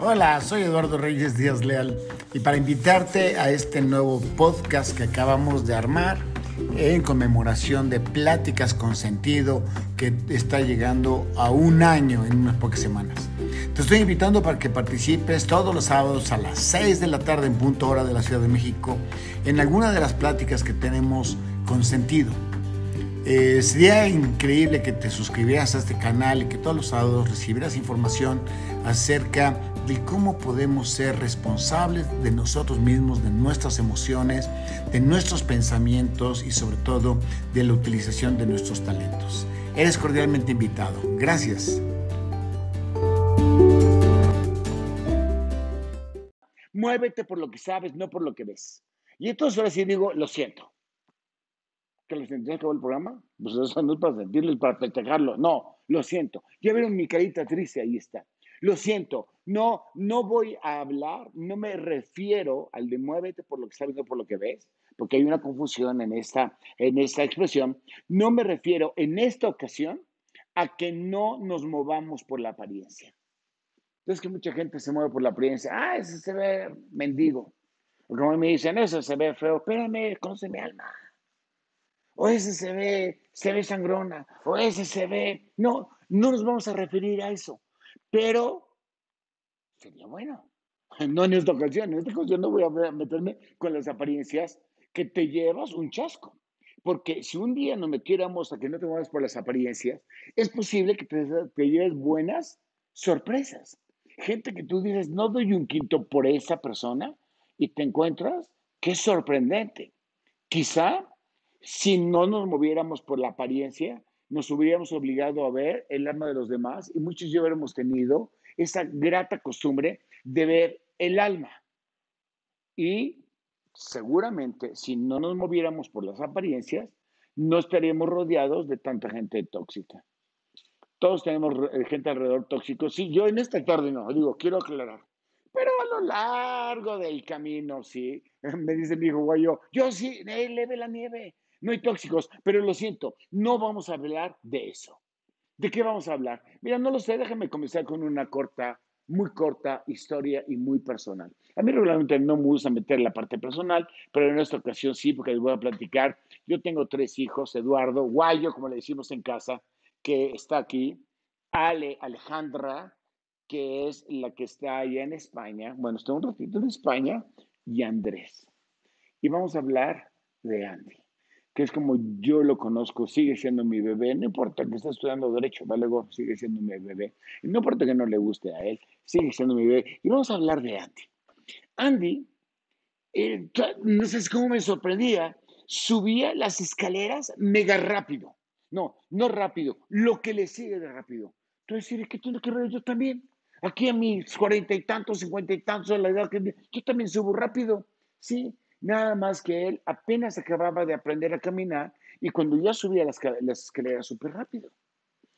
Hola, soy Eduardo Reyes Díaz Leal y para invitarte a este nuevo podcast que acabamos de armar en conmemoración de Pláticas con Sentido que está llegando a un año en unas pocas semanas. Te estoy invitando para que participes todos los sábados a las 6 de la tarde en punto hora de la Ciudad de México en alguna de las pláticas que tenemos con sentido. Eh, sería increíble que te suscribieras a este canal y que todos los sábados recibieras información acerca de cómo podemos ser responsables de nosotros mismos, de nuestras emociones, de nuestros pensamientos y sobre todo de la utilización de nuestros talentos. Eres cordialmente invitado. Gracias. Muévete por lo que sabes, no por lo que ves. Y entonces ahora sí digo, lo siento que lo sentí acabó el programa. Pues eso no es para sentirlo, es para festejarlo. No, lo siento. Ya vieron mi carita triste, ahí está. Lo siento, no, no voy a hablar, no me refiero al de muévete por lo que sabes, no por lo que ves, porque hay una confusión en esta, en esta expresión. No me refiero en esta ocasión a que no nos movamos por la apariencia. Entonces que mucha gente se mueve por la apariencia. Ah, ese se ve mendigo. O como me dicen, eso se ve feo. Espérame, conoce mi alma o ese se ve, se ve sangrona, o ese se ve. No, no nos vamos a referir a eso, pero sería bueno. No en esta ocasión, en esta ocasión no voy a meterme con las apariencias que te llevas un chasco. Porque si un día nos metiéramos a que no te muevas por las apariencias, es posible que te, te lleves buenas sorpresas. Gente que tú dices, no doy un quinto por esa persona y te encuentras es sorprendente. Quizá si no nos moviéramos por la apariencia, nos hubiéramos obligado a ver el alma de los demás y muchos ya hubiéramos tenido esa grata costumbre de ver el alma. Y seguramente si no nos moviéramos por las apariencias, no estaríamos rodeados de tanta gente tóxica. Todos tenemos gente alrededor tóxico. Sí, yo en esta tarde no, digo, quiero aclarar. Pero a lo largo del camino, sí, me dice mi hijo Guayo, yo sí, leve la nieve, no hay tóxicos, pero lo siento, no vamos a hablar de eso. ¿De qué vamos a hablar? Mira, no lo sé, déjame comenzar con una corta, muy corta historia y muy personal. A mí regularmente no me gusta meter la parte personal, pero en esta ocasión sí, porque les voy a platicar. Yo tengo tres hijos, Eduardo, Guayo, como le decimos en casa, que está aquí, Ale, Alejandra, que es la que está allá en España, bueno, está un ratito en España, y Andrés. Y vamos a hablar de Andy que es como yo lo conozco, sigue siendo mi bebé, no importa que esté estudiando derecho, ¿vale? sigue siendo mi bebé, no importa que no le guste a él, sigue siendo mi bebé. Y vamos a hablar de Andy. Andy, eh, no sé cómo me sorprendía, subía las escaleras mega rápido. No, no rápido, lo que le sigue de rápido. Entonces, ¿qué tiene que ver yo también? Aquí a mis cuarenta y tantos, cincuenta y tantos, la edad que yo también subo rápido, ¿sí? Nada más que él apenas acababa de aprender a caminar y cuando ya subía las, escaleras súper rápido.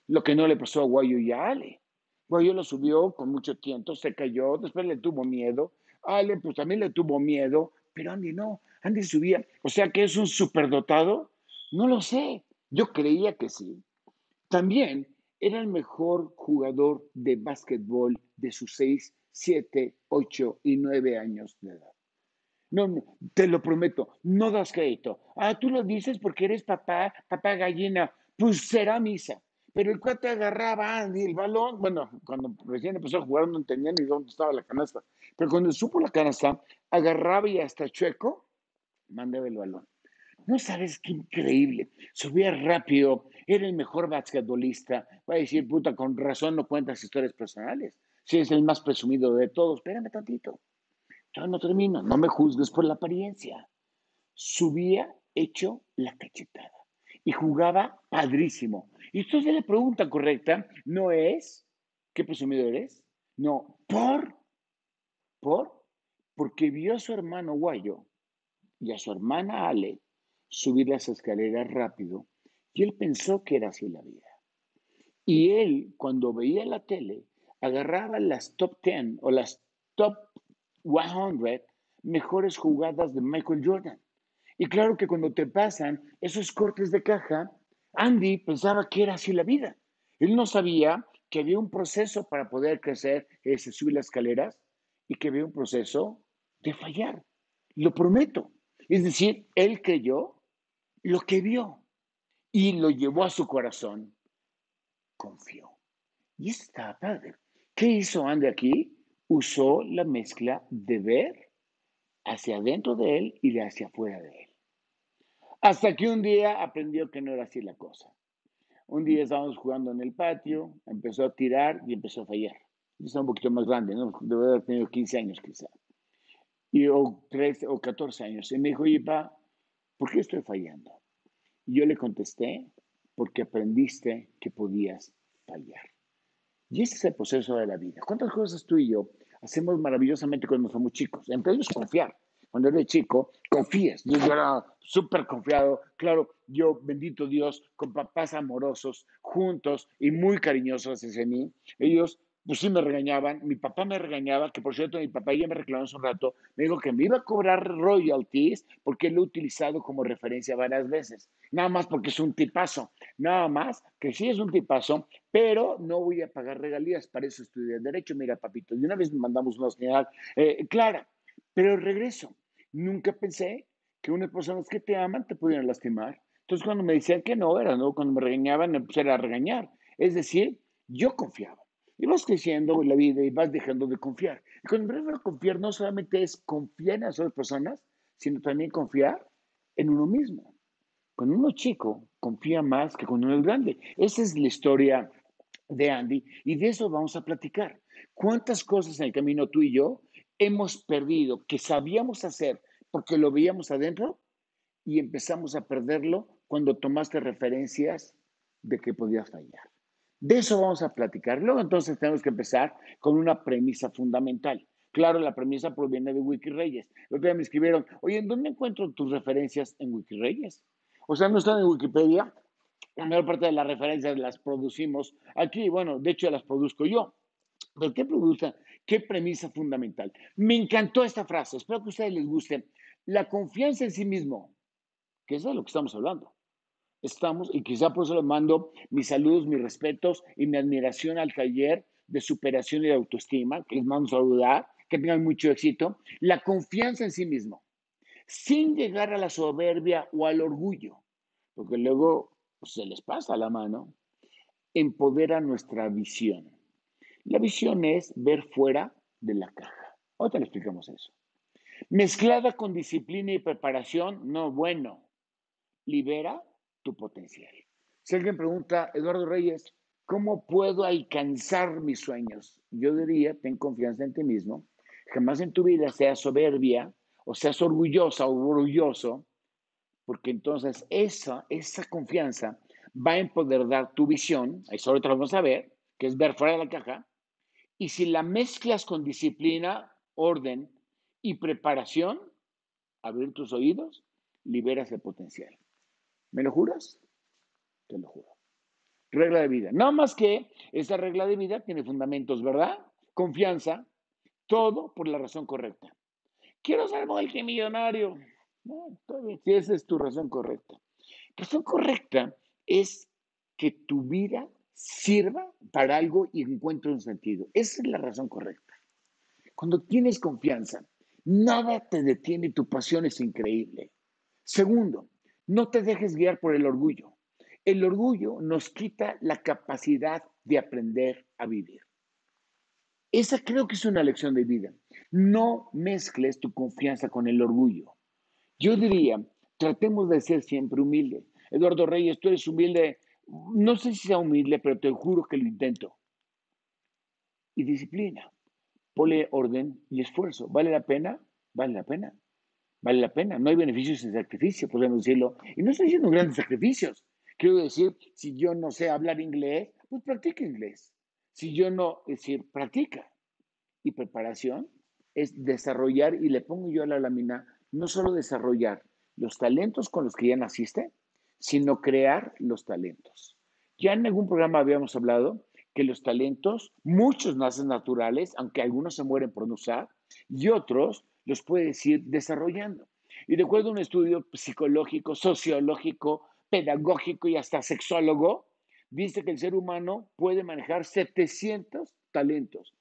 Lo que no le pasó a Guayo y a Ale. Guayo lo subió con mucho tiempo, se cayó, después le tuvo miedo. Ale pues también le tuvo miedo, pero Andy no. Andy subía. O sea que es un superdotado. No lo sé. Yo creía que sí. También era el mejor jugador de básquetbol de sus 6, 7, 8 y 9 años de edad. No, te lo prometo, no das crédito. Ah, tú lo dices porque eres papá, papá gallina. Pues será misa. Pero el cuate agarraba el balón. Bueno, cuando recién empezó a jugar no entendía ni dónde estaba la canasta. Pero cuando supo la canasta, agarraba y hasta chueco, mandaba el balón. No sabes qué increíble. Subía rápido, era el mejor basquetbolista. Va a decir, puta, con razón no cuentas historias personales. Si es el más presumido de todos, espérame tantito. Ya no termino, no me juzgues por la apariencia. Subía hecho la cachetada y jugaba padrísimo. Y entonces la pregunta correcta no es, ¿qué presumido eres? No, por, por, porque vio a su hermano Guayo y a su hermana Ale subir las escaleras rápido y él pensó que era así la vida. Y él, cuando veía la tele, agarraba las top 10 o las top 100 mejores jugadas de Michael Jordan. Y claro que cuando te pasan esos cortes de caja, Andy pensaba que era así la vida. Él no sabía que había un proceso para poder crecer, ese, subir las escaleras, y que había un proceso de fallar. Lo prometo. Es decir, él creyó lo que vio y lo llevó a su corazón. Confió. Y está padre. ¿Qué hizo Andy aquí? Usó la mezcla de ver hacia adentro de él y de hacia afuera de él. Hasta que un día aprendió que no era así la cosa. Un día estábamos jugando en el patio, empezó a tirar y empezó a fallar. Yo estaba un poquito más grande, ¿no? Haber tenido 15 años quizá. Y, o 13 o 14 años. Y me dijo, oye, pa, ¿por qué estoy fallando? Y yo le contesté, porque aprendiste que podías fallar. Y ese es el proceso de la vida. ¿Cuántas cosas tú y yo hacemos maravillosamente cuando somos chicos? Entre ellos confiar cuando eres chico, confías. Yo, era súper confiado. Claro, yo, bendito Dios, con papás amorosos, juntos y muy cariñosos hacia mí. Ellos, pues sí me regañaban. Mi papá me regañaba, que por cierto, mi papá ya me reclamó hace un rato. Me dijo que me iba a cobrar royalties porque lo he utilizado como referencia varias veces. Nada más porque es un tipazo. Nada más que sí es un tipazo, pero no voy a pagar regalías. Para eso estudié Derecho. Mira, papito, y una vez me mandamos una señal eh, clara. Pero regreso. Nunca pensé que unas personas que te aman te pudieran lastimar. Entonces, cuando me decían que no, era, ¿no? Cuando me regañaban, pues a regañar. Es decir, yo confiaba. Y vas creciendo en la vida y vas dejando de confiar. Y cuando refiero a confiar, no solamente es confiar en las otras personas, sino también confiar en uno mismo. Cuando uno chico, confía más que cuando uno es grande. Esa es la historia de Andy y de eso vamos a platicar. ¿Cuántas cosas en el camino tú y yo hemos perdido, que sabíamos hacer porque lo veíamos adentro y empezamos a perderlo cuando tomaste referencias de que podías fallar. De eso vamos a platicar. Luego entonces tenemos que empezar con una premisa fundamental. Claro, la premisa proviene de Wikireyes. El día me escribieron, oye, ¿en dónde encuentro tus referencias en Wikireyes? O sea, no están en Wikipedia. La mayor parte de las referencias las producimos aquí. Bueno, de hecho las produzco yo. ¿Pero qué produce? ¿Qué premisa fundamental? Me encantó esta frase, espero que a ustedes les guste. La confianza en sí mismo, que es de lo que estamos hablando. Estamos, y quizá por eso les mando mis saludos, mis respetos y mi admiración al taller de superación y de autoestima, que les mando saludar, que tengan mucho éxito. La confianza en sí mismo, sin llegar a la soberbia o al orgullo, porque luego pues, se les pasa la mano, empodera nuestra visión la visión es ver fuera de la caja. Ahora le explicamos eso. Mezclada con disciplina y preparación, no bueno. Libera tu potencial. Si alguien pregunta, Eduardo Reyes, ¿cómo puedo alcanzar mis sueños? Yo diría, ten confianza en ti mismo. Jamás en tu vida seas soberbia o seas orgullosa o orgulloso, porque entonces esa, esa confianza va a empoderar tu visión, eso ahorita lo vamos a ver, que es ver fuera de la caja, y si la mezclas con disciplina, orden y preparación, abrir tus oídos, liberas el potencial. ¿Me lo juras? Te lo juro. Regla de vida. Nada más que esa regla de vida tiene fundamentos, ¿verdad? Confianza, todo por la razón correcta. Quiero ser multimillonario. No, si esa es tu razón correcta. Razón correcta es que tu vida sirva para algo y encuentre un sentido. Esa es la razón correcta. Cuando tienes confianza, nada te detiene, tu pasión es increíble. Segundo, no te dejes guiar por el orgullo. El orgullo nos quita la capacidad de aprender a vivir. Esa creo que es una lección de vida. No mezcles tu confianza con el orgullo. Yo diría, tratemos de ser siempre humildes. Eduardo Reyes, tú eres humilde no sé si sea humilde, pero te juro que lo intento. Y disciplina. Pone orden y esfuerzo. ¿Vale la pena? Vale la pena. Vale la pena. No hay beneficios sin sacrificio, podemos decirlo. Y no estoy diciendo grandes sacrificios. Quiero decir, si yo no sé hablar inglés, pues practica inglés. Si yo no, es decir, practica. Y preparación es desarrollar, y le pongo yo a la lámina, no solo desarrollar los talentos con los que ya naciste, sino crear los talentos. Ya en algún programa habíamos hablado que los talentos, muchos nacen naturales, aunque algunos se mueren por no usar, y otros los puedes ir desarrollando. Y de acuerdo a un estudio psicológico, sociológico, pedagógico y hasta sexólogo, dice que el ser humano puede manejar 700 talentos.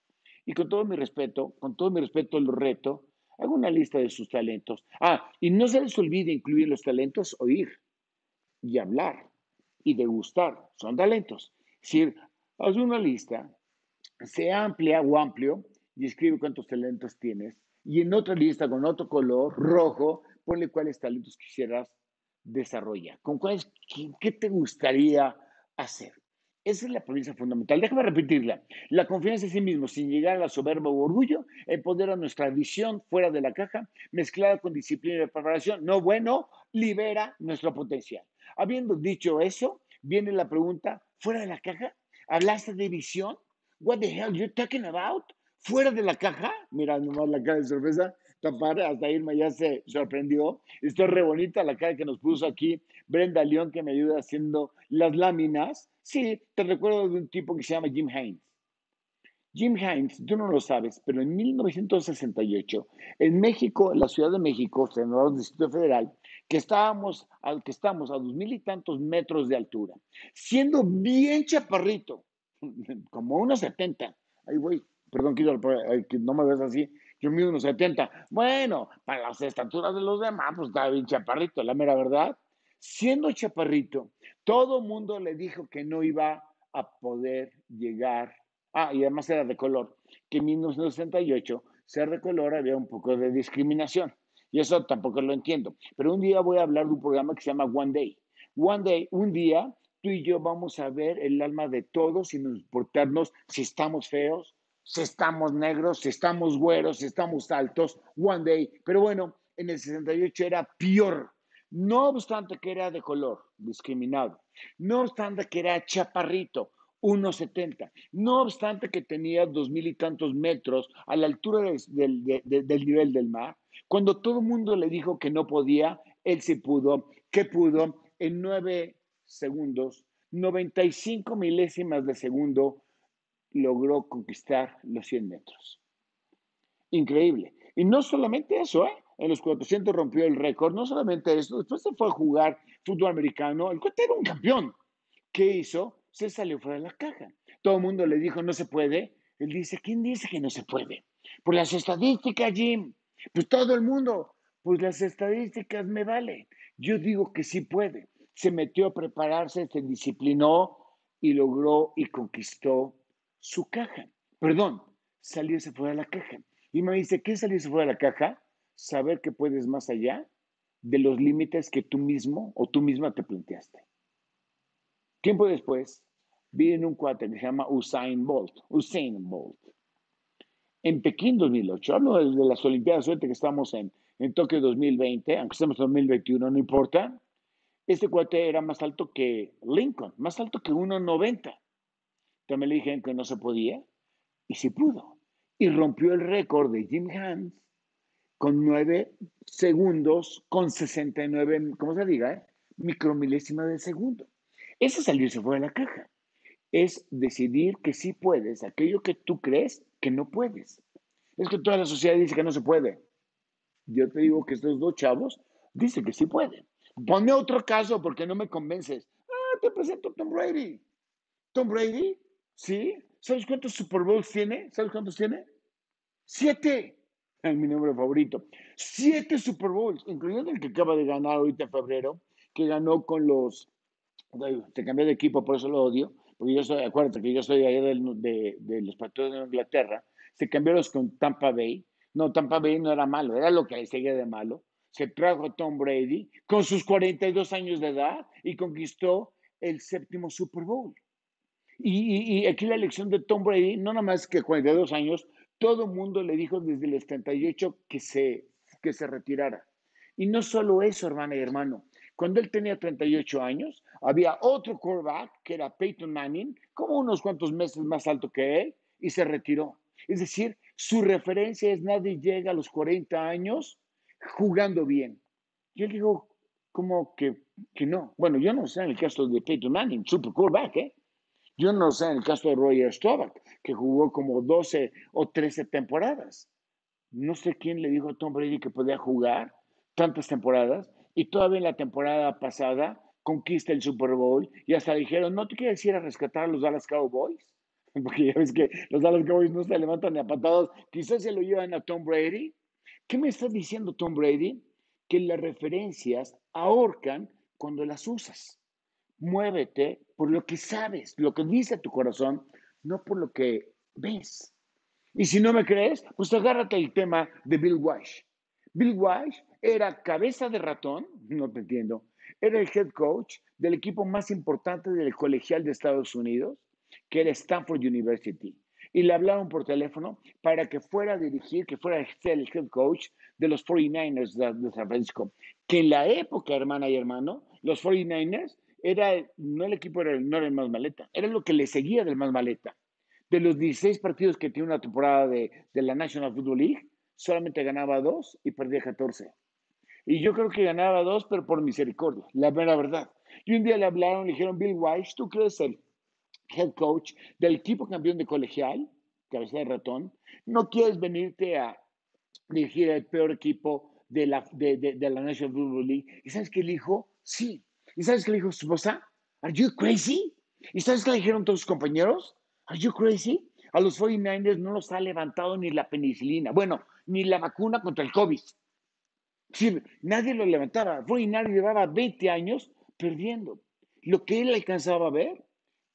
Y con todo mi respeto, con todo mi respeto lo reto, hago una lista de sus talentos. Ah, y no se les olvide incluir los talentos oír y hablar y degustar. Son talentos. Es decir, haz una lista, sea amplia o amplio, y escribe cuántos talentos tienes. Y en otra lista con otro color, rojo, ponle cuáles talentos quisieras desarrollar. ¿Con cuáles, qué te gustaría hacer? Esa es la premisa fundamental. Déjame repetirla. La confianza en sí mismo, sin llegar a la soberba o orgullo, empodera nuestra visión fuera de la caja, mezclada con disciplina y preparación. No bueno, libera nuestro potencial. Habiendo dicho eso, viene la pregunta, ¿fuera de la caja? ¿Hablaste de visión? What the hell you talking about? ¿Fuera de la caja? Mira nomás la cara de sorpresa. Tapar, hasta Irma ya se sorprendió. Está re bonita la cara que nos puso aquí Brenda León, que me ayuda haciendo las láminas. Sí, te recuerdo de un tipo que se llama Jim Haynes. Jim Haynes, tú no lo sabes, pero en 1968, en México, en la Ciudad de México, senador del Distrito Federal, que estábamos, al que estamos a dos mil y tantos metros de altura, siendo bien chaparrito, como unos 70, ahí voy, perdón, que no me ves así, yo mido unos 70. Bueno, para las estaturas de los demás, pues estaba bien chaparrito, la mera verdad. Siendo chaparrito, todo mundo le dijo que no iba a poder llegar. Ah, y además era de color, que en 1968 ser de color había un poco de discriminación. Y eso tampoco lo entiendo. Pero un día voy a hablar de un programa que se llama One Day. One Day, un día, tú y yo vamos a ver el alma de todos sin importarnos si estamos feos, si estamos negros, si estamos güeros, si estamos altos, one day. Pero bueno, en el 68 era peor. No obstante que era de color, discriminado. No obstante que era chaparrito, 1,70. No obstante que tenía dos mil y tantos metros a la altura del, del nivel del mar. Cuando todo el mundo le dijo que no podía, él se pudo. ¿Qué pudo? En nueve segundos, 95 milésimas de segundo, logró conquistar los 100 metros. Increíble. Y no solamente eso, ¿eh? En los 400 rompió el récord, no solamente eso, después se fue a jugar fútbol americano, el cuate era un campeón. ¿Qué hizo? Se salió fuera de la caja. Todo el mundo le dijo, no se puede. Él dice, ¿quién dice que no se puede? Por las estadísticas, Jim. Pues todo el mundo, pues las estadísticas me valen. Yo digo que sí puede. Se metió a prepararse, se disciplinó y logró y conquistó su caja. Perdón, salirse fuera de la caja. Y me dice, ¿qué es salirse fuera de la caja? Saber que puedes más allá de los límites que tú mismo o tú misma te planteaste. Tiempo después, vi en un cuate que se llama Usain Bolt. Usain Bolt. En Pekín 2008, hablo de, las Olimpiadas, suerte que estamos en, en Tokio 2020, aunque estemos en 2021, no importa. Este cuate era más alto que Lincoln, más alto que 1,90. También le dijeron que no se podía y sí pudo. Y rompió el récord de Jim Hans con 9 segundos, con 69, ¿cómo se diga? Micromilésima de segundo. Ese salirse fuera de la caja. Es decidir que sí puedes, aquello que tú crees que no puedes. Es que toda la sociedad dice que no se puede. Yo te digo que estos dos chavos dicen que sí pueden. Ponme otro caso porque no me convences. Ah, te presento Tom Brady. Tom Brady ¿Sí? ¿Sabes cuántos Super Bowls tiene? ¿Sabes cuántos tiene? Siete. Es mi número favorito. Siete Super Bowls, incluyendo el que acaba de ganar ahorita en febrero, que ganó con los. Te cambié de equipo, por eso lo odio. Porque yo soy, acuérdate que yo soy allá de, los Patriotas de Inglaterra. Se cambió los con Tampa Bay. No, Tampa Bay no era malo, era lo que seguía de malo. Se trajo a Tom Brady con sus 42 años de edad y conquistó el séptimo Super Bowl. Y, aquí la elección de Tom Brady, no nada más que 42 años, todo el mundo le dijo desde el 78 que se, que se retirara. Y no solo eso, hermana y hermano. Cuando él tenía 38 años, había otro quarterback, que era Peyton Manning, como unos cuantos meses más alto que él, y se retiró. Es decir, su referencia es nadie llega a los 40 años jugando bien. Yo digo, como que, que no? Bueno, yo no sé en el caso de Peyton Manning, super quarterback, ¿eh? Yo no sé en el caso de Roger Staubach, que jugó como 12 o 13 temporadas. No sé quién le dijo a Tom Brady que podía jugar tantas temporadas y todavía en la temporada pasada conquista el Super Bowl y hasta dijeron, ¿no te quieres ir a rescatar a los Dallas Cowboys? Porque ya ves que los Dallas Cowboys no se levantan ni a patadas, quizás se lo llevan a Tom Brady. ¿Qué me está diciendo Tom Brady? Que las referencias ahorcan cuando las usas. Muévete por lo que sabes, lo que dice tu corazón, no por lo que ves. Y si no me crees, pues agárrate el tema de Bill Walsh. Bill Walsh era cabeza de ratón, no te entiendo, era el head coach del equipo más importante del colegial de Estados Unidos, que era Stanford University. Y le hablaron por teléfono para que fuera a dirigir, que fuera el head coach de los 49ers de, San Francisco. Que en la época, hermana y hermano, los 49ers era, no el equipo era, no era el más maleta, era lo que le seguía del más maleta. De los 16 partidos que tiene una temporada de, de la National Football League, solamente ganaba dos y perdía 14. Y yo creo que ganaba dos, pero por misericordia, la mera verdad. Y un día le hablaron, le dijeron, Bill Weiss, tú eres el head coach del equipo campeón de colegial, cabeza de ratón, no quieres venirte a dirigir el peor equipo de la, de, de, la National Football League. ¿Y sabes qué le dijo? Sí. ¿Y sabes qué le dijo su esposa? ¿Are you crazy? ¿Y sabes qué le dijeron todos sus compañeros? ¿Are you crazy? A los 49ers no los ha levantado ni la penicilina. Bueno, ni la vacuna contra el COVID. Nadie lo levantaba. Fue nadie llevaba 20 años perdiendo. Lo que él alcanzaba a ver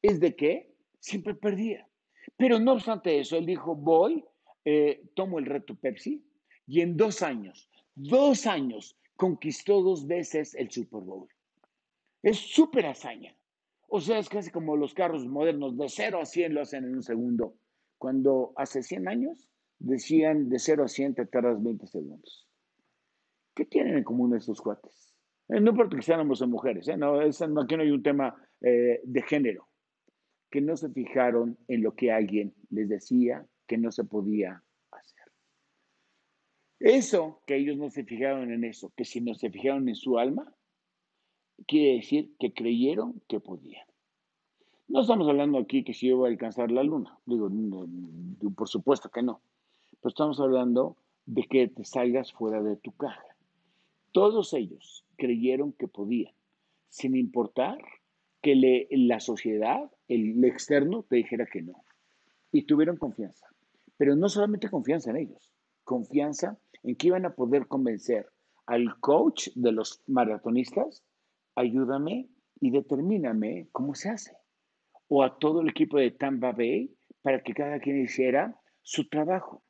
es de que siempre perdía. Pero no obstante eso, él dijo, voy, eh, tomo el reto Pepsi y en dos años, dos años, conquistó dos veces el Super Bowl. Es súper hazaña. O sea, es casi como los carros modernos, de 0 a 100 lo hacen en un segundo. Cuando hace 100 años decían de 0 a 100 te tardas 20 segundos. ¿Qué tienen en común estos cuates? Eh, no porque sean hombres o mujeres, ¿eh? no, aquí no hay un tema eh, de género, que no se fijaron en lo que alguien les decía que no se podía hacer. Eso, que ellos no se fijaron en eso, que si no se fijaron en su alma, quiere decir que creyeron que podían. No estamos hablando aquí que si yo voy a alcanzar la luna, digo, por supuesto que no, pero estamos hablando de que te salgas fuera de tu caja. Todos ellos creyeron que podían, sin importar que la sociedad, el, externo, te dijera que no. Y tuvieron confianza. Pero no solamente confianza en ellos, confianza en que iban a poder convencer al coach de los maratonistas, ayúdame y determíname cómo se hace. O a todo el equipo de Tampa Bay para que cada quien hiciera su trabajo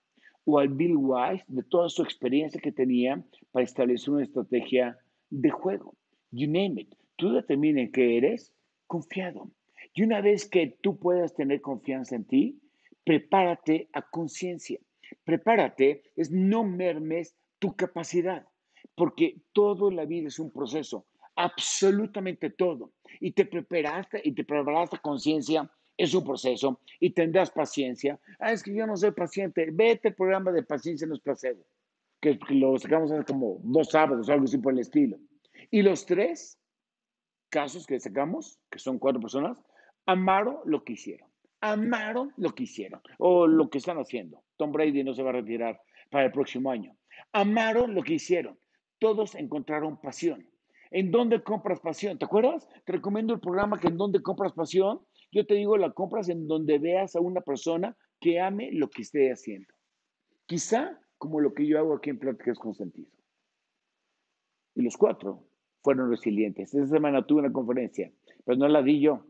o al Bill Wise de toda su experiencia que tenía para establecer una estrategia de juego. You name it. Tú determines que eres confiado. Y una vez que tú puedas tener confianza en ti, prepárate a conciencia. Prepárate es no mermes tu capacidad, porque todo en la vida es un proceso, absolutamente todo. Y te preparaste y te preparaste conciencia es un proceso y tendrás paciencia. Ah, es que yo no soy paciente. Vete el programa de paciencia en los placebo, que lo sacamos como dos sábados, algo así por el estilo. Y los tres casos que sacamos, que son cuatro personas, amaron lo que hicieron. Amaron lo que hicieron o lo que están haciendo. Tom Brady no se va a retirar para el próximo año. Amaron lo que hicieron. Todos encontraron pasión. ¿En dónde compras pasión? ¿Te acuerdas? Te recomiendo el programa que en dónde compras pasión yo te digo, la compras en donde veas a una persona que ame lo que esté haciendo. Quizá como lo que yo hago aquí en Pláticas con Sentido. Y los cuatro fueron resilientes. Esta semana tuve una conferencia, pero no la di yo,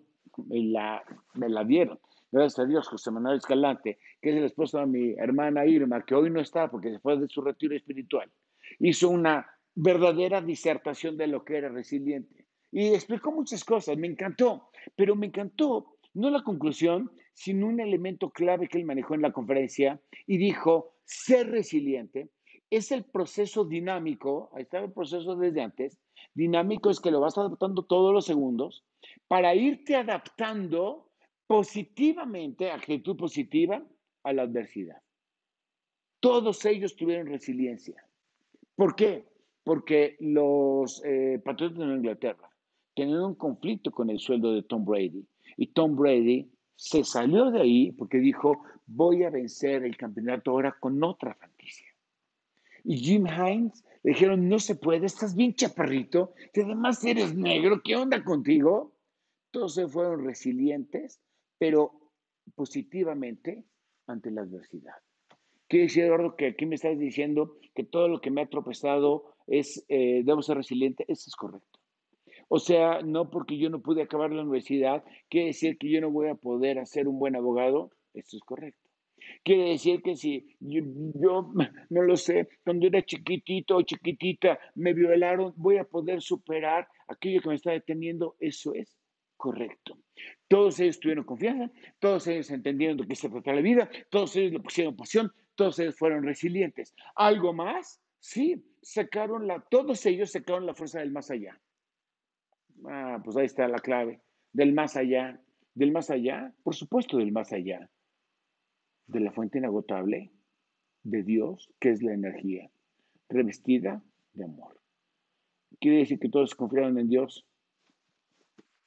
me la, me la dieron. Gracias a Dios, José Manuel Escalante, que es el esposo de mi hermana Irma, que hoy no está porque después de su retiro espiritual, hizo una verdadera disertación de lo que era resiliente. Y explicó muchas cosas, me encantó, pero me encantó no la conclusión, sino un elemento clave que él manejó en la conferencia y dijo, ser resiliente es el proceso dinámico, ahí está el proceso desde antes, dinámico es que lo vas adaptando todos los segundos para irte adaptando positivamente, actitud positiva, a la adversidad. Todos ellos tuvieron resiliencia. ¿Por qué? Porque los eh, patriotas de Inglaterra tenían un conflicto con el sueldo de Tom Brady y Tom Brady se salió de ahí porque dijo, voy a vencer el campeonato ahora con otra franquicia. Y Jim Hines Le dijeron, no se puede, estás bien chaparrito, que además eres negro, ¿qué onda contigo? Todos se fueron resilientes, pero positivamente ante la adversidad. Quiere decir, Eduardo, que aquí me estás diciendo que todo lo que me ha tropezado es, eh, debo ser resiliente. Eso es correcto. O sea, no porque yo no pude acabar la universidad, quiere decir que yo no voy a poder hacer un buen abogado. Eso es correcto. Quiere decir que si yo, yo, no lo sé, cuando era chiquitito o chiquitita me violaron, voy a poder superar aquello que me está deteniendo. Eso es correcto. Todos ellos tuvieron confianza, todos ellos entendieron de qué se trata la vida, todos ellos le pusieron pasión, todos ellos fueron resilientes. ¿Algo más? Sí, sacaron la, todos ellos sacaron la fuerza del más allá. Ah, pues ahí está la clave. Del más allá. Del más allá, por supuesto, del más allá. De la fuente inagotable de Dios, que es la energía, revestida de amor. Quiere decir que todos confiaron en Dios.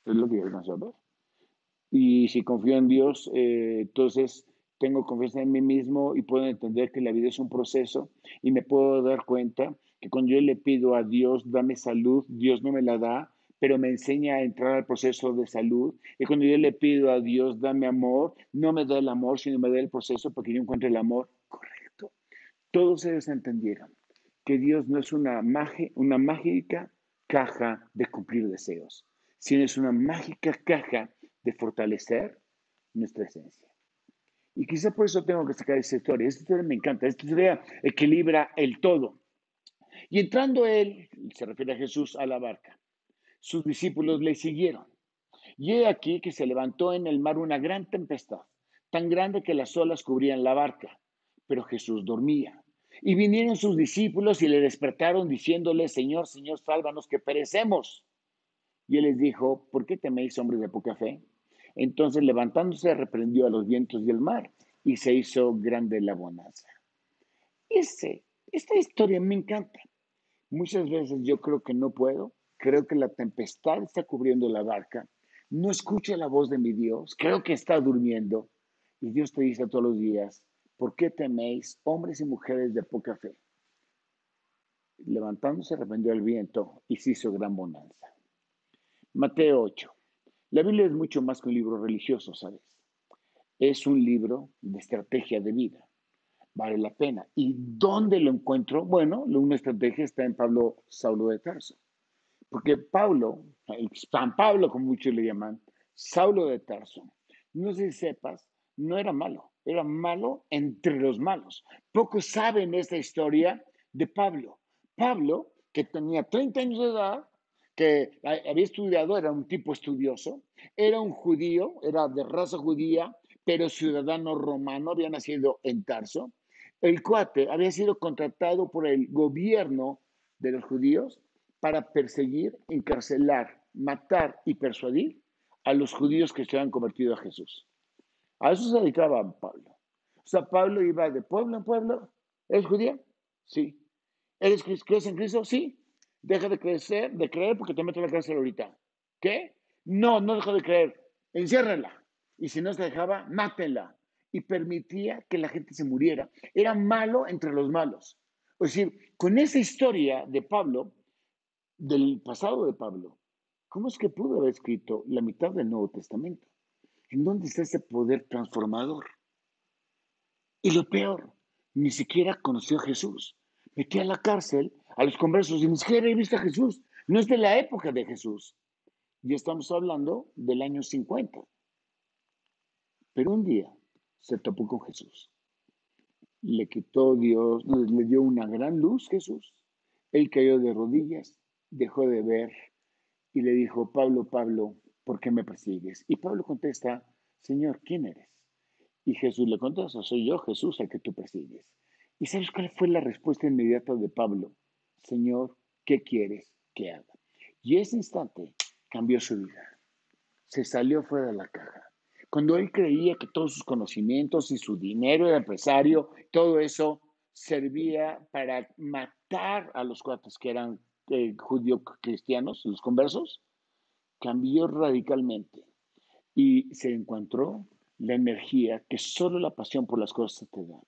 Es lo que yo a ver. Y si confío en Dios, eh, entonces tengo confianza en mí mismo y puedo entender que la vida es un proceso y me puedo dar cuenta que cuando yo le pido a Dios, dame salud, Dios no me la da, pero me enseña a entrar al proceso de salud. Y cuando yo le pido a Dios, dame amor, no me da el amor, sino me da el proceso para que yo encuentre el amor correcto. Todos ellos entendieron que Dios no es una, una mágica caja de cumplir deseos, sino es una mágica caja de fortalecer nuestra esencia. Y quizá por eso tengo que sacar esta historia. Esta historia me encanta. Esta historia equilibra el todo. Y entrando él, se refiere a Jesús, a la barca, sus discípulos le siguieron. Y he aquí que se levantó en el mar una gran tempestad, tan grande que las olas cubrían la barca, pero Jesús dormía. Y vinieron sus discípulos y le despertaron diciéndole, Señor, Señor, sálvanos que perecemos. Y él les dijo, ¿por qué teméis, hombres de poca fe? Entonces levantándose reprendió a los vientos y el mar y se hizo grande la bonanza. Ese, esta historia me encanta. Muchas veces yo creo que no puedo, creo que la tempestad está cubriendo la barca, no escucha la voz de mi Dios, creo que está durmiendo y Dios te dice todos los días, ¿por qué teméis, hombres y mujeres de poca fe? Levantándose reprendió el viento y se hizo gran bonanza. Mateo 8. La Biblia es mucho más que un libro religioso, ¿sabes? Es un libro de estrategia de vida. Vale la pena. ¿Y dónde lo encuentro? Bueno, una estrategia está en Pablo Saulo de Tarso. Porque Pablo, San Pablo como muchos le llaman, Saulo de Tarso, no sé si sepas, no era malo, era malo entre los malos. Pocos saben esta historia de Pablo. Pablo, que tenía 30 años de edad, que había estudiado, era un tipo estudioso, era un judío, era de raza judía, pero ciudadano romano, había nacido en Tarso. El cuate había sido contratado por el gobierno de los judíos para perseguir, encarcelar, matar y persuadir a los judíos que se habían convertido a Jesús. A eso se dedicaba Pablo. O sea, Pablo iba de pueblo en pueblo. ¿Eres judía? Sí. ¿Eres crees en Cristo? Sí. Deja de crecer, de creer porque te meto en la cárcel ahorita. ¿Qué? No, no dejo de creer. Enciérrala. Y si no se dejaba, mátela. Y permitía que la gente se muriera. Era malo entre los malos. Es decir, con esa historia de Pablo, del pasado de Pablo, ¿cómo es que pudo haber escrito la mitad del Nuevo Testamento? ¿En dónde está ese poder transformador? Y lo peor, ni siquiera conoció a Jesús. Metí a la cárcel a los conversos y ni siquiera he visto a Jesús. No es de la época de Jesús. Ya estamos hablando del año 50. Pero un día se topó con Jesús. Le quitó Dios, le dio una gran luz Jesús. Él cayó de rodillas, dejó de ver y le dijo, Pablo, Pablo, ¿por qué me persigues? Y Pablo contesta, Señor, ¿quién eres? Y Jesús le contesta, soy yo, Jesús, al que tú persigues. ¿Y sabes cuál fue la respuesta inmediata de Pablo? Señor, ¿qué quieres que haga? Y ese instante cambió su vida. Se salió fuera de la caja. Cuando él creía que todos sus conocimientos y su dinero de empresario, todo eso servía para matar a los cuates que eran eh, judíos cristianos, los conversos, cambió radicalmente y se encontró la energía que solo la pasión por las cosas te da.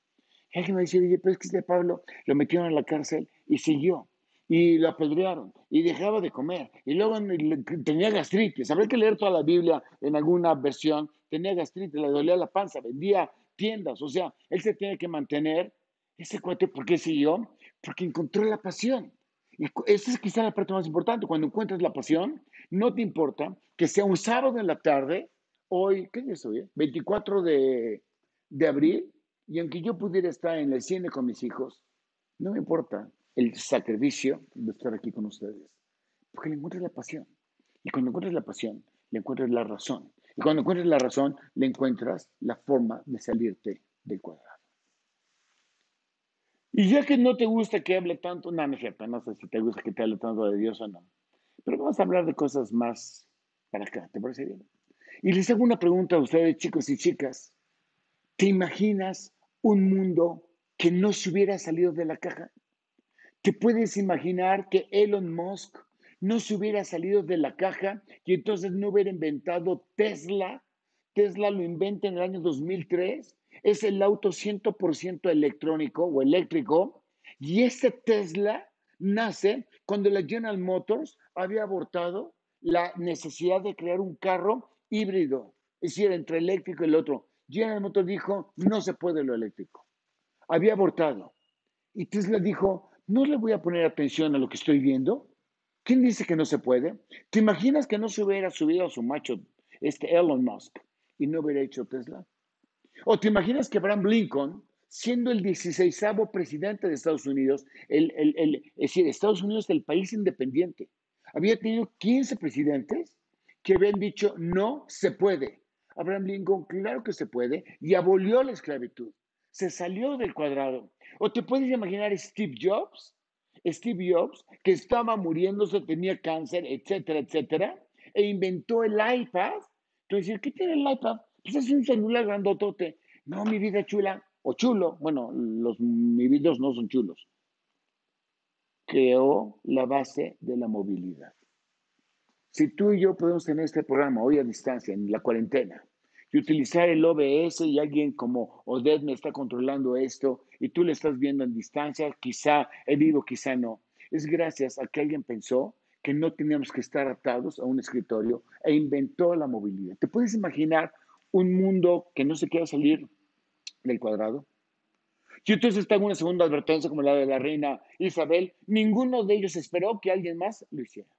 Y alguien me dice, oye, pero es que este Pablo lo metieron en la cárcel y siguió. Y lo apedrearon y dejaba de comer y luego tenía gastritis. Habría que leer toda la Biblia en alguna versión. Tenía gastritis, le dolía la panza, vendía tiendas. O sea, él se tiene que mantener. Ese cuate, ¿por qué siguió? Porque encontró la pasión. Y esa es quizá la parte más importante. Cuando encuentras la pasión, no te importa que sea un sábado en la tarde, hoy, ¿qué día es hoy? 24 de, de abril, y aunque yo pudiera estar en el cine con mis hijos, no me importa el sacrificio de estar aquí con ustedes. Porque le encuentras la pasión. Y cuando encuentras la pasión, le encuentras la razón. Y cuando encuentras la razón, le encuentras la forma de salirte del cuadrado. Y ya que no te gusta que hable tanto, no, no es sé si te gusta que te hable tanto de Dios o no. Pero vamos a hablar de cosas más para acá, ¿te parece bien? Y les hago una pregunta a ustedes, chicos y chicas. ¿Te imaginas un mundo que no se hubiera salido de la caja? ¿Te puedes imaginar que Elon Musk no se hubiera salido de la caja y entonces no hubiera inventado Tesla? Tesla lo inventa en el año 2003. Es el auto 100% electrónico o eléctrico. Y ese Tesla nace cuando la General Motors había abortado la necesidad de crear un carro híbrido, es decir, entre eléctrico y el otro. General Motors dijo, no se puede lo eléctrico. Había abortado. Y Tesla dijo, no le voy a poner atención a lo que estoy viendo. ¿Quién dice que no se puede? ¿Te imaginas que no se hubiera subido a su macho, este Elon Musk, y no hubiera hecho Tesla? ¿O te imaginas que Abraham Lincoln, siendo el 16 presidente de Estados Unidos, el, es decir, Estados Unidos es el país independiente, había tenido 15 presidentes que habían dicho no se puede. Abraham Lincoln, claro que se puede, y abolió la esclavitud. Se salió del cuadrado. O te puedes imaginar Steve Jobs, Steve Jobs, que estaba muriéndose, tenía cáncer, etcétera, etcétera, e inventó el iPad. Entonces, ¿qué tiene el iPad? Pues es un celular grandotote. No, mi vida chula, o chulo. Bueno, los mis videos no son chulos. Creó la base de la movilidad. Si tú y yo podemos tener este programa hoy a distancia, en la cuarentena, y utilizar el OBS y alguien como Odette me está controlando esto y tú le estás viendo en distancia, quizá he vivo, quizá no, es gracias a que alguien pensó que no teníamos que estar atados a un escritorio e inventó la movilidad. ¿Te puedes imaginar un mundo que no se quiera salir del cuadrado? Y entonces en una segunda advertencia como la de la reina Isabel, ninguno de ellos esperó que alguien más lo hiciera.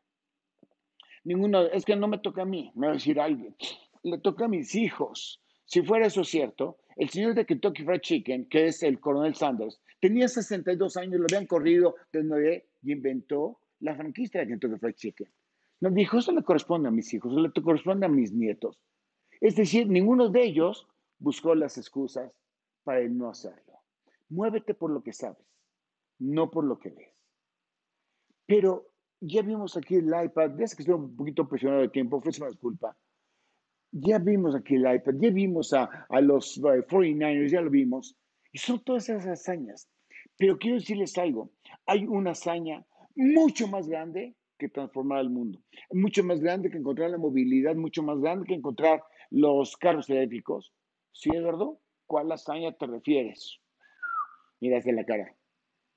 Ninguno, es que no me toca a mí, me va a decir alguien, le toca a mis hijos. Si fuera eso cierto, el señor de Kentucky Fried Chicken, que es el coronel Sanders, tenía 62 años, lo habían corrido de nueve y inventó la franquicia de Kentucky Fried Chicken. Nos dijo, eso le corresponde a mis hijos, eso le corresponde a mis nietos. Es decir, ninguno de ellos buscó las excusas para no hacerlo. Muévete por lo que sabes, no por lo que ves. Pero ya vimos aquí el iPad, desde que estoy un poquito presionado de tiempo, ofrece una disculpa. Ya vimos aquí el iPad, ya vimos a, a los 49ers, ya lo vimos. Y son todas esas hazañas. Pero quiero decirles algo, hay una hazaña mucho más grande que transformar el mundo. Mucho más grande que encontrar la movilidad, mucho más grande que encontrar los carros eléctricos. ¿Sí, Eduardo? ¿Cuál hazaña te refieres? Mira hacia la cara.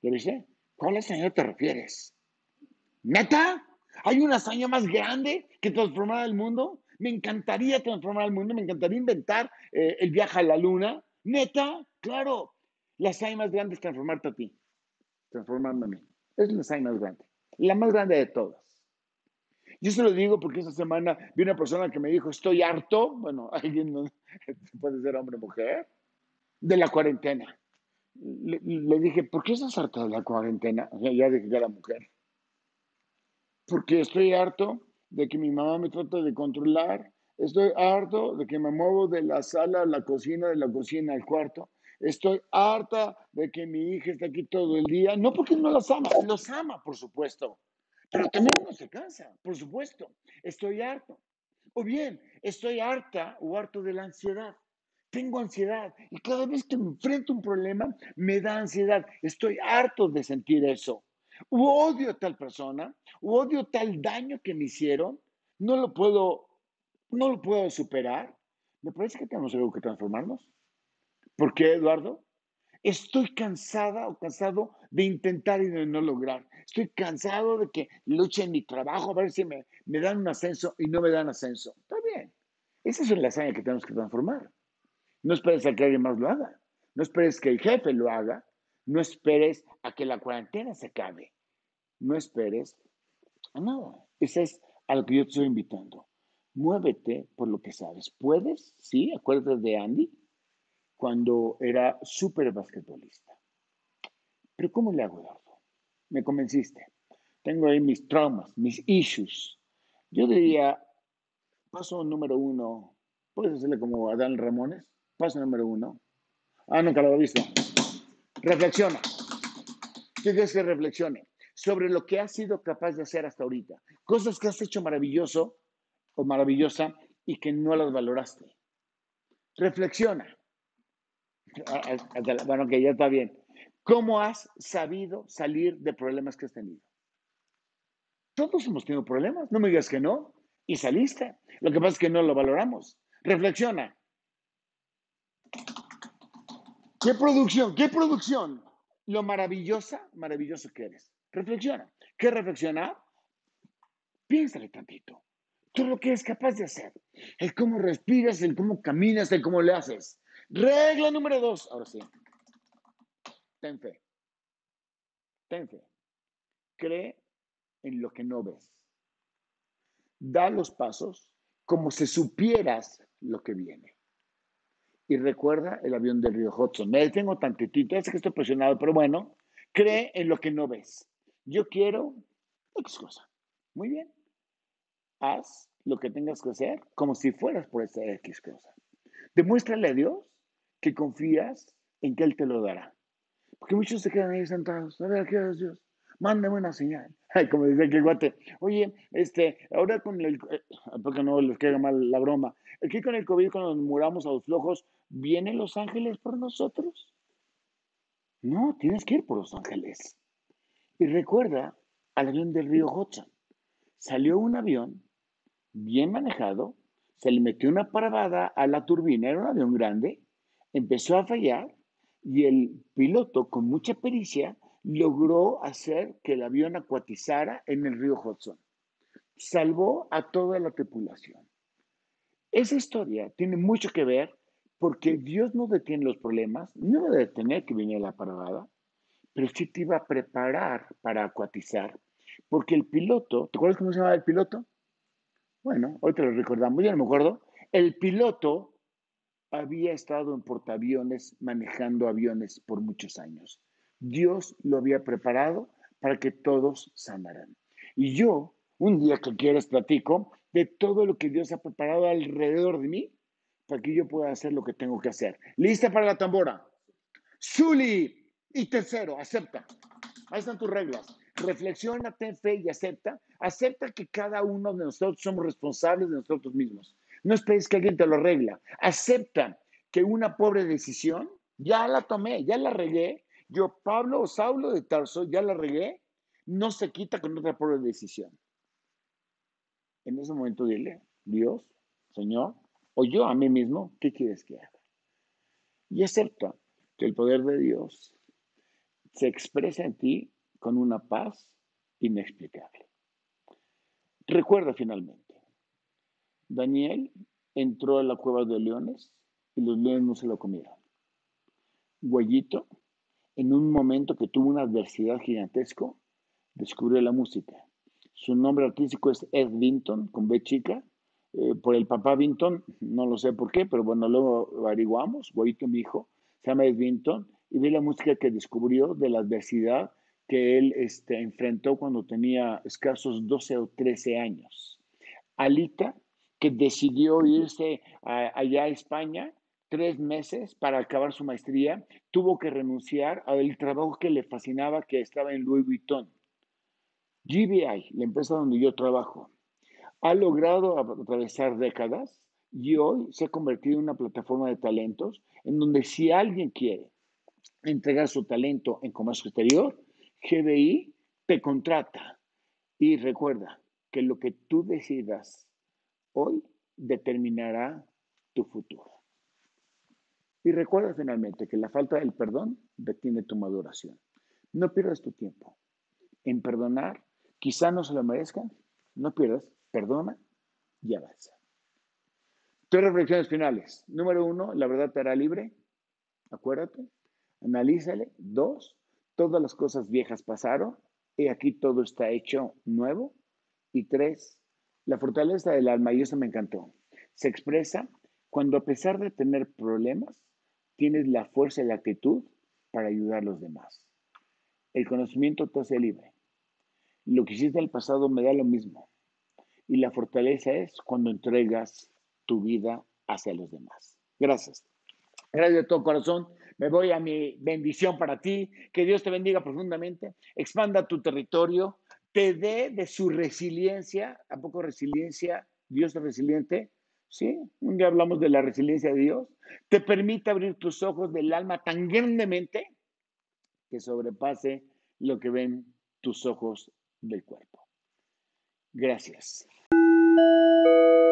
¿Qué dice? ¿Cuál hazaña te refieres? ¿Neta? ¿Hay una hazaña más grande que transformar el mundo? Me encantaría transformar el mundo, me encantaría inventar eh, el viaje a la luna. ¿Neta? Claro. La hazaña más grande es transformarte a ti, transformarme a mí. Es la hazaña más grande, la más grande de todas. Yo se lo digo porque esta semana vi una persona que me dijo, estoy harto, bueno, alguien no, puede ser hombre o mujer, de la cuarentena. Le, dije, ¿por qué estás harto de la cuarentena? ya dije que era mujer porque estoy harto de que mi mamá me trata de controlar, estoy harto de que me muevo de la sala a la cocina, de la cocina al cuarto, estoy harta de que mi hija está aquí todo el día, no porque no las ama, los ama, por supuesto, pero también uno se cansa, por supuesto, estoy harto. O bien, estoy harta o harto de la ansiedad. Tengo ansiedad y cada vez que me enfrento a un problema me da ansiedad. Estoy harto de sentir eso u odio a tal persona, u odio tal daño que me hicieron, no lo puedo, no lo puedo superar. Me parece que tenemos algo que transformarnos. ¿Por qué, Eduardo? Estoy cansada o cansado de intentar y de no lograr. Estoy cansado de que luche en mi trabajo a ver si me, me dan un ascenso y no me dan ascenso. Está bien. Esa es la hazaña que tenemos que transformar. No esperes a que alguien más lo haga. No esperes que el jefe lo haga. No esperes a que la cuarentena se acabe. No esperes a nada. Esa es a lo que yo te estoy invitando. Muévete por lo que sabes. ¿Puedes? Sí, acuérdate de Andy cuando era súper basquetbolista. Pero ¿cómo le hago, Eduardo? Me convenciste. Tengo ahí mis traumas, mis issues. Yo diría, paso número uno, ¿puedes hacerle como Adán Ramones? Paso número uno. Ah, nunca lo he visto. Reflexiona. ¿Qué quieres que reflexione? Sobre lo que has sido capaz de hacer hasta ahorita. Cosas que has hecho maravilloso o maravillosa y que no las valoraste. Reflexiona. Ah, ah, bueno, que ya está bien. ¿Cómo has sabido salir de problemas que has tenido? Todos hemos tenido problemas, no me digas que no. Y saliste. Lo que pasa es que no lo valoramos. Reflexiona. ¿Qué producción? ¿Qué producción? Lo maravillosa, maravilloso que eres. Reflexiona. ¿Qué reflexiona? Piénsale tantito. Todo lo que eres capaz de hacer. El cómo respiras, el cómo caminas, el cómo le haces. Regla número dos. Ahora sí. Ten fe. Ten fe. Cree en lo que no ves. Da los pasos como si supieras lo que viene. Y recuerda el avión del río Hudson. Me detengo tantitito, es que estoy presionado, pero bueno, cree en lo que no ves. Yo quiero X cosa. Muy bien. Haz lo que tengas que hacer como si fueras por esa X cosa. Demuéstrale a Dios que confías en que Él te lo dará. Porque muchos se quedan ahí sentados. A ver, ¿qué es Dios? Mándame una señal. Ay, como dice el guate. Oye, este, ahora con el. Eh, porque no les queda mal la broma. Aquí con el COVID, cuando nos muramos a los flojos, ¿vienen los ángeles por nosotros? No, tienes que ir por los ángeles. Y recuerda al avión del río Hudson. Salió un avión bien manejado, se le metió una parada a la turbina, era un avión grande, empezó a fallar y el piloto, con mucha pericia, logró hacer que el avión acuatizara en el río Hudson. Salvó a toda la tripulación. Esa historia tiene mucho que ver porque Dios no detiene los problemas, no va a detener que viniera la parada, pero sí te iba a preparar para acuatizar, porque el piloto, ¿te acuerdas cómo se llama el piloto? Bueno, hoy te lo recordamos, ya no me acuerdo. El piloto había estado en portaaviones manejando aviones por muchos años. Dios lo había preparado para que todos sanaran. Y yo, un día que quieras, platico de todo lo que Dios ha preparado alrededor de mí para que yo pueda hacer lo que tengo que hacer. ¿Lista para la tambora? Zuli. Y tercero, acepta. Ahí están tus reglas. Reflexiona, ten fe y acepta. Acepta que cada uno de nosotros somos responsables de nosotros mismos. No esperes que alguien te lo arregla. Acepta que una pobre decisión, ya la tomé, ya la regué. Yo, Pablo o Saulo de Tarso, ya la regué. No se quita con otra pobre decisión. En ese momento dile, Dios, Señor, o yo a mí mismo, ¿qué quieres que haga? Y acepta que el poder de Dios se expresa en ti con una paz inexplicable. Recuerda finalmente, Daniel entró a la cueva de leones y los leones no se lo comieron. Guayito, en un momento que tuvo una adversidad gigantesco, descubrió la música. Su nombre artístico es Ed Vinton, con B chica, eh, por el papá Vinton, no lo sé por qué, pero bueno, luego averiguamos. Guayito, mi hijo, se llama Ed Vinton, y ve la música que descubrió de la adversidad que él este, enfrentó cuando tenía escasos 12 o 13 años. Alita, que decidió irse allá a España tres meses para acabar su maestría, tuvo que renunciar al trabajo que le fascinaba, que estaba en Louis Vuitton. GBI, la empresa donde yo trabajo, ha logrado atravesar décadas y hoy se ha convertido en una plataforma de talentos en donde si alguien quiere entregar su talento en comercio exterior, GBI te contrata. Y recuerda que lo que tú decidas hoy determinará tu futuro. Y recuerda finalmente que la falta del perdón detiene tu maduración. No pierdas tu tiempo en perdonar. Quizá no se lo merezcan. No pierdas. Perdona y avanza. Tres reflexiones finales. Número uno, la verdad te hará libre. Acuérdate. Analízale. Dos, todas las cosas viejas pasaron. Y aquí todo está hecho nuevo. Y tres, la fortaleza del alma, y eso me encantó, se expresa cuando a pesar de tener problemas, tienes la fuerza y la actitud para ayudar a los demás. El conocimiento te hace libre. Lo que hiciste en el pasado me da lo mismo. Y la fortaleza es cuando entregas tu vida hacia los demás. Gracias. Gracias de todo corazón. Me voy a mi bendición para ti. Que Dios te bendiga profundamente. Expanda tu territorio. Te dé de su resiliencia. ¿A poco resiliencia? Dios es resiliente. ¿Sí? Un día hablamos de la resiliencia de Dios. Te permite abrir tus ojos del alma tan grandemente que sobrepase lo que ven tus ojos del cuerpo. Gracias. thank you